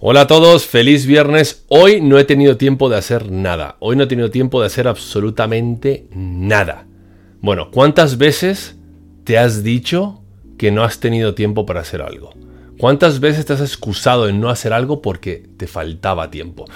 Hola a todos, feliz viernes. Hoy no he tenido tiempo de hacer nada. Hoy no he tenido tiempo de hacer absolutamente nada. Bueno, ¿cuántas veces te has dicho que no has tenido tiempo para hacer algo? ¿Cuántas veces te has excusado en no hacer algo porque te faltaba tiempo?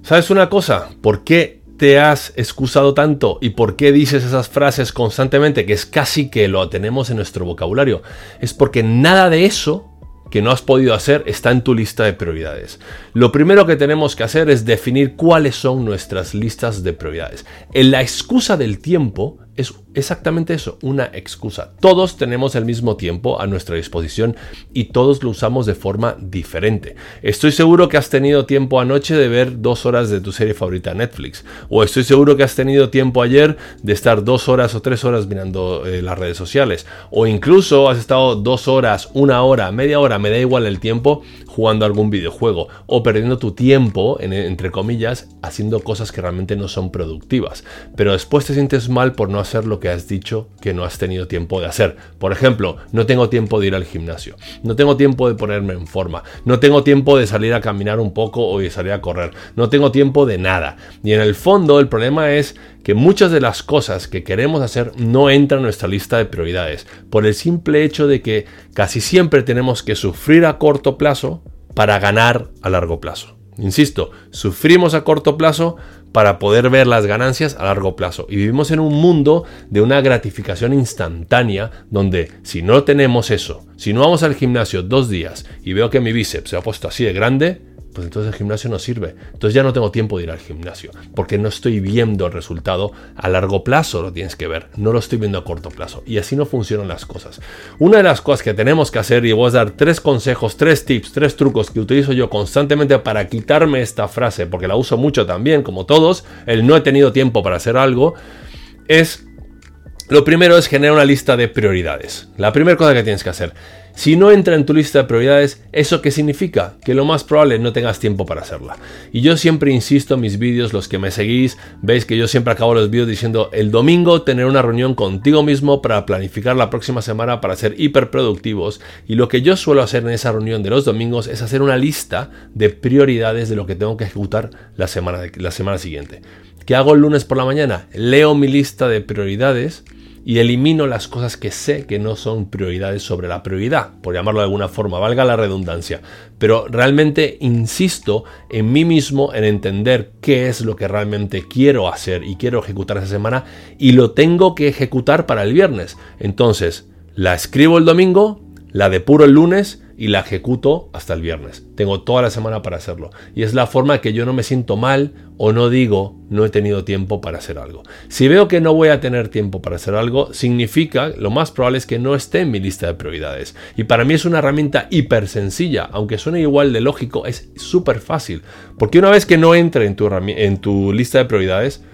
¿Sabes una cosa? ¿Por qué te has excusado tanto y por qué dices esas frases constantemente que es casi que lo tenemos en nuestro vocabulario? Es porque nada de eso que no has podido hacer está en tu lista de prioridades. Lo primero que tenemos que hacer es definir cuáles son nuestras listas de prioridades. En la excusa del tiempo es exactamente eso, una excusa. Todos tenemos el mismo tiempo a nuestra disposición y todos lo usamos de forma diferente. Estoy seguro que has tenido tiempo anoche de ver dos horas de tu serie favorita Netflix. O estoy seguro que has tenido tiempo ayer de estar dos horas o tres horas mirando eh, las redes sociales. O incluso has estado dos horas, una hora, media hora, me da igual el tiempo, jugando algún videojuego. O perdiendo tu tiempo, entre comillas, haciendo cosas que realmente no son productivas. Pero después te sientes mal por no hacer lo que has dicho que no has tenido tiempo de hacer. Por ejemplo, no tengo tiempo de ir al gimnasio, no tengo tiempo de ponerme en forma, no tengo tiempo de salir a caminar un poco o de salir a correr, no tengo tiempo de nada. Y en el fondo el problema es que muchas de las cosas que queremos hacer no entran en nuestra lista de prioridades, por el simple hecho de que casi siempre tenemos que sufrir a corto plazo para ganar a largo plazo. Insisto, sufrimos a corto plazo para poder ver las ganancias a largo plazo. Y vivimos en un mundo de una gratificación instantánea donde si no tenemos eso, si no vamos al gimnasio dos días y veo que mi bíceps se ha puesto así de grande, pues entonces el gimnasio no sirve. Entonces ya no tengo tiempo de ir al gimnasio, porque no estoy viendo el resultado a largo plazo, lo tienes que ver, no lo estoy viendo a corto plazo. Y así no funcionan las cosas. Una de las cosas que tenemos que hacer, y voy a dar tres consejos, tres tips, tres trucos que utilizo yo constantemente para quitarme esta frase, porque la uso mucho también, como todos, el no he tenido tiempo para hacer algo, es... Lo primero es generar una lista de prioridades. La primera cosa que tienes que hacer si no entra en tu lista de prioridades, ¿eso qué significa? Que lo más probable no tengas tiempo para hacerla. Y yo siempre insisto en mis vídeos, los que me seguís, veis que yo siempre acabo los vídeos diciendo el domingo tener una reunión contigo mismo para planificar la próxima semana para ser hiperproductivos. Y lo que yo suelo hacer en esa reunión de los domingos es hacer una lista de prioridades de lo que tengo que ejecutar la semana, la semana siguiente. ¿Qué hago el lunes por la mañana? Leo mi lista de prioridades y elimino las cosas que sé que no son prioridades sobre la prioridad, por llamarlo de alguna forma, valga la redundancia. Pero realmente insisto en mí mismo en entender qué es lo que realmente quiero hacer y quiero ejecutar esa semana y lo tengo que ejecutar para el viernes. Entonces, la escribo el domingo, la depuro el lunes y la ejecuto hasta el viernes. Tengo toda la semana para hacerlo. Y es la forma que yo no me siento mal o no digo no he tenido tiempo para hacer algo. Si veo que no voy a tener tiempo para hacer algo, significa, lo más probable es que no esté en mi lista de prioridades. Y para mí es una herramienta hiper sencilla, aunque suene igual de lógico, es súper fácil. Porque una vez que no entre en tu, en tu lista de prioridades,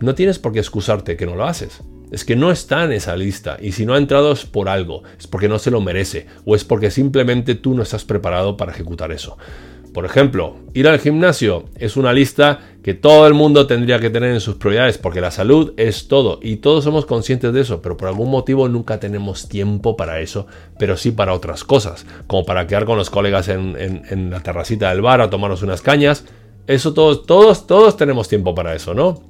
no tienes por qué excusarte que no lo haces es que no está en esa lista y si no ha entrado es por algo, es porque no se lo merece o es porque simplemente tú no estás preparado para ejecutar eso. Por ejemplo, ir al gimnasio es una lista que todo el mundo tendría que tener en sus prioridades porque la salud es todo y todos somos conscientes de eso, pero por algún motivo nunca tenemos tiempo para eso, pero sí para otras cosas, como para quedar con los colegas en, la terracita del bar a tomarnos unas cañas. Eso todos, todos, todos tenemos tiempo para eso, ¿no?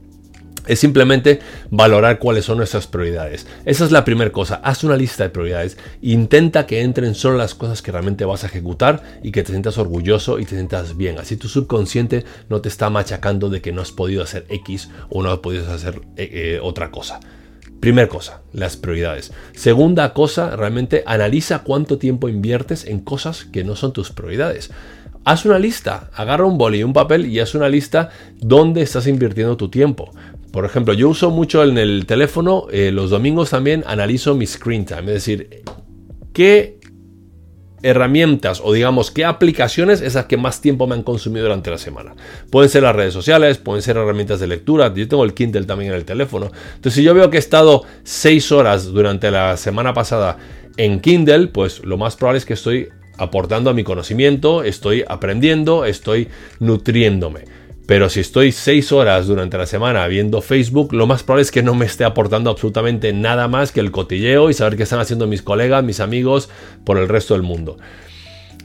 Es simplemente valorar cuáles son nuestras prioridades. Esa es la primera cosa. Haz una lista de prioridades. Intenta que entren solo las cosas que realmente vas a ejecutar y que te sientas orgulloso y te sientas bien. Así tu subconsciente no te está machacando de que no has podido hacer X o no has podido hacer eh, eh, otra cosa. Primera cosa, las prioridades. Segunda cosa, realmente analiza cuánto tiempo inviertes en cosas que no son tus prioridades. Haz una lista, agarra un boli y un papel y haz una lista donde estás invirtiendo tu tiempo. Por ejemplo, yo uso mucho en el teléfono, eh, los domingos también analizo mi screen time, es decir, qué herramientas o digamos qué aplicaciones esas que más tiempo me han consumido durante la semana. Pueden ser las redes sociales, pueden ser herramientas de lectura, yo tengo el Kindle también en el teléfono. Entonces si yo veo que he estado 6 horas durante la semana pasada en Kindle, pues lo más probable es que estoy aportando a mi conocimiento, estoy aprendiendo, estoy nutriéndome. Pero si estoy 6 horas durante la semana viendo Facebook, lo más probable es que no me esté aportando absolutamente nada más que el cotilleo y saber qué están haciendo mis colegas, mis amigos por el resto del mundo.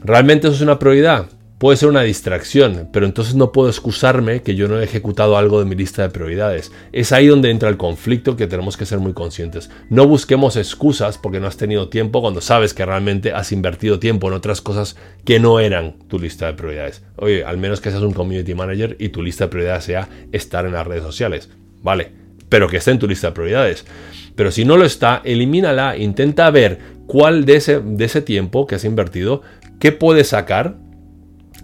¿Realmente eso es una prioridad? Puede ser una distracción, pero entonces no puedo excusarme que yo no he ejecutado algo de mi lista de prioridades. Es ahí donde entra el conflicto que tenemos que ser muy conscientes. No busquemos excusas porque no has tenido tiempo cuando sabes que realmente has invertido tiempo en otras cosas que no eran tu lista de prioridades. Oye, al menos que seas un community manager y tu lista de prioridades sea estar en las redes sociales. Vale, pero que esté en tu lista de prioridades. Pero si no lo está, elimínala, intenta ver cuál de ese, de ese tiempo que has invertido, qué puedes sacar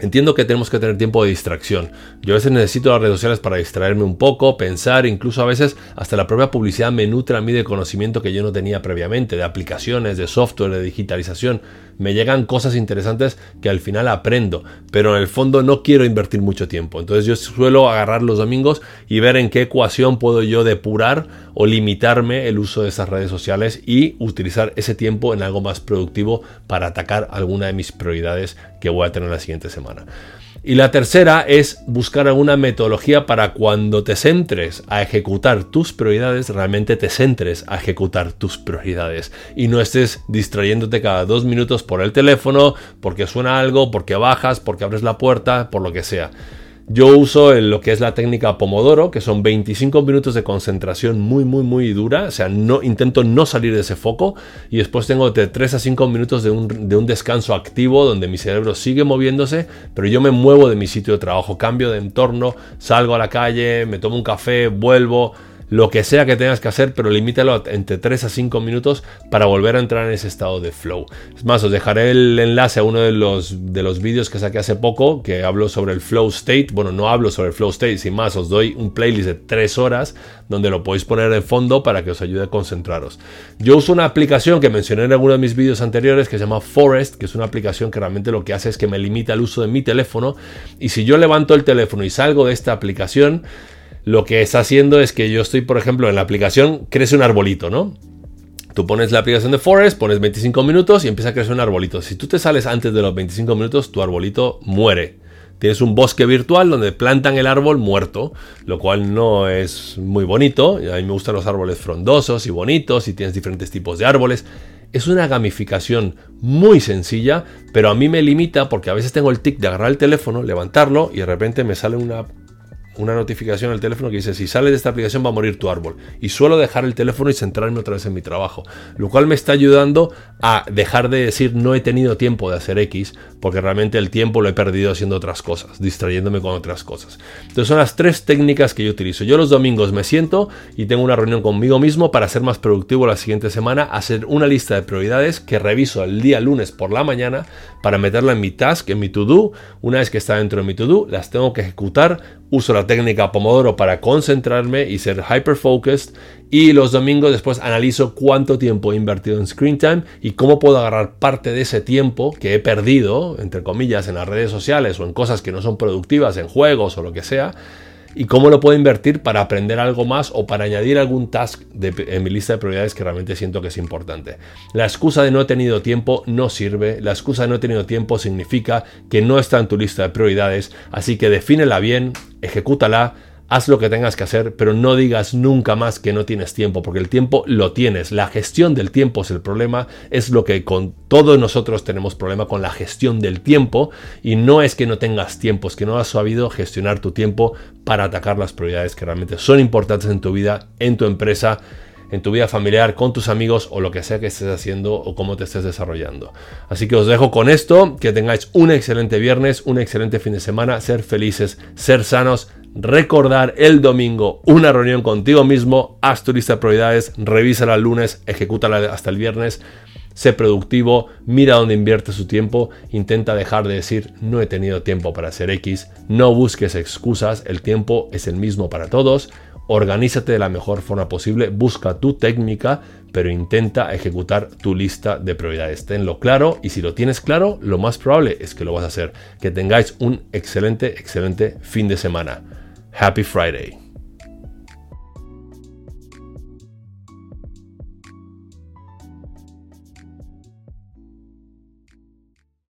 Entiendo que tenemos que tener tiempo de distracción. Yo a veces necesito las redes sociales para distraerme un poco, pensar, incluso a veces hasta la propia publicidad me nutre a mí de conocimiento que yo no tenía previamente, de aplicaciones, de software, de digitalización me llegan cosas interesantes que al final aprendo, pero en el fondo no quiero invertir mucho tiempo. Entonces yo suelo agarrar los domingos y ver en qué ecuación puedo yo depurar o limitarme el uso de esas redes sociales y utilizar ese tiempo en algo más productivo para atacar alguna de mis prioridades que voy a tener la siguiente semana. Y la tercera es buscar alguna metodología para cuando te centres a ejecutar tus prioridades, realmente te centres a ejecutar tus prioridades y no estés distrayéndote cada dos minutos por el teléfono, porque suena algo, porque bajas, porque abres la puerta, por lo que sea. Yo uso lo que es la técnica Pomodoro, que son 25 minutos de concentración muy, muy, muy dura. O sea, no, intento no salir de ese foco. Y después tengo de 3 a 5 minutos de un, de un descanso activo donde mi cerebro sigue moviéndose, pero yo me muevo de mi sitio de trabajo, cambio de entorno, salgo a la calle, me tomo un café, vuelvo lo que sea que tengas que hacer, pero limítalo entre 3 a 5 minutos para volver a entrar en ese estado de flow. Es más, os dejaré el enlace a uno de los, de los vídeos que saqué hace poco, que hablo sobre el flow state. Bueno, no hablo sobre el flow state, sin más, os doy un playlist de 3 horas donde lo podéis poner de fondo para que os ayude a concentraros. Yo uso una aplicación que mencioné en alguno de mis vídeos anteriores que se llama Forest, que es una aplicación que realmente lo que hace es que me limita el uso de mi teléfono. Y si yo levanto el teléfono y salgo de esta aplicación, lo que está haciendo es que yo estoy, por ejemplo, en la aplicación, crece un arbolito, ¿no? Tú pones la aplicación de Forest, pones 25 minutos y empieza a crecer un arbolito. Si tú te sales antes de los 25 minutos, tu arbolito muere. Tienes un bosque virtual donde plantan el árbol muerto, lo cual no es muy bonito. A mí me gustan los árboles frondosos y bonitos y tienes diferentes tipos de árboles. Es una gamificación muy sencilla, pero a mí me limita porque a veces tengo el tic de agarrar el teléfono, levantarlo y de repente me sale una una notificación al teléfono que dice si sale de esta aplicación va a morir tu árbol. Y suelo dejar el teléfono y centrarme otra vez en mi trabajo. Lo cual me está ayudando a dejar de decir no he tenido tiempo de hacer X, porque realmente el tiempo lo he perdido haciendo otras cosas, distrayéndome con otras cosas. Entonces son las tres técnicas que yo utilizo. Yo los domingos me siento y tengo una reunión conmigo mismo para ser más productivo la siguiente semana, hacer una lista de prioridades que reviso el día lunes por la mañana para meterla en mi task, en mi to-do. Una vez que está dentro de mi to-do, las tengo que ejecutar uso la técnica Pomodoro para concentrarme y ser hyper focused y los domingos después analizo cuánto tiempo he invertido en screen time y cómo puedo agarrar parte de ese tiempo que he perdido, entre comillas, en las redes sociales o en cosas que no son productivas, en juegos o lo que sea, y cómo lo puedo invertir para aprender algo más o para añadir algún task en mi lista de prioridades que realmente siento que es importante. La excusa de no he tenido tiempo no sirve, la excusa de no he tenido tiempo significa que no está en tu lista de prioridades, así que defínela bien, ejecútala, haz lo que tengas que hacer, pero no digas nunca más que no tienes tiempo, porque el tiempo lo tienes. La gestión del tiempo es el problema, es lo que con todos nosotros tenemos problema con la gestión del tiempo, y no es que no tengas tiempo, es que no has sabido gestionar tu tiempo para atacar las prioridades que realmente son importantes en tu vida, en tu empresa en tu vida familiar, con tus amigos o lo que sea que estés haciendo o cómo te estés desarrollando. Así que os dejo con esto, que tengáis un excelente viernes, un excelente fin de semana, ser felices, ser sanos, recordar el domingo una reunión contigo mismo, haz tu lista de prioridades, revísala el lunes, ejecútala hasta el viernes. Sé productivo, mira dónde invierte su tiempo, intenta dejar de decir no he tenido tiempo para hacer X, no busques excusas, el tiempo es el mismo para todos organízate de la mejor forma posible, busca tu técnica, pero intenta ejecutar tu lista de prioridades. Tenlo claro y si lo tienes claro, lo más probable es que lo vas a hacer. Que tengáis un excelente, excelente fin de semana. Happy Friday.